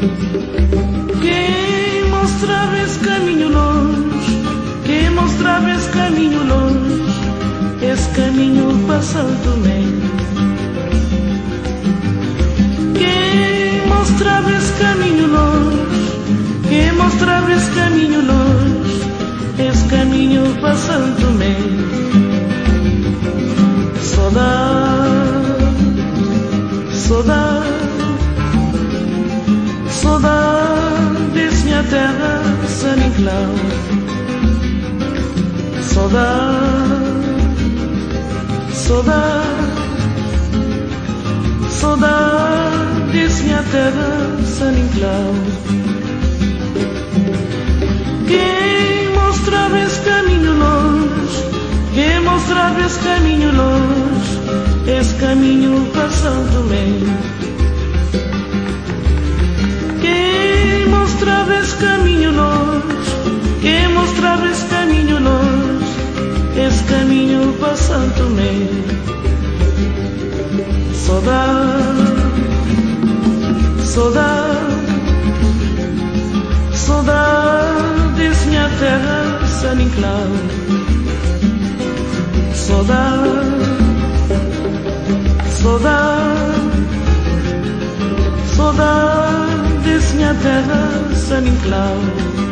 Quem mostrava esse caminho longe, quem mostrava esse caminho longe, esse caminho passando bem. Quem mostrava esse caminho longe, quem mostrava esse caminho longe, esse caminho passando bem. Terra, San Inclau. Saudade, saudade, saudade desse minha terra, San Inclau. Quem mostrava esse caminho longe, quem mostrava esse caminho longe, esse caminho para saudade, saudade desse minha terra, San Inclau. Saudade, saudade, saudade desse minha terra, San Inclau.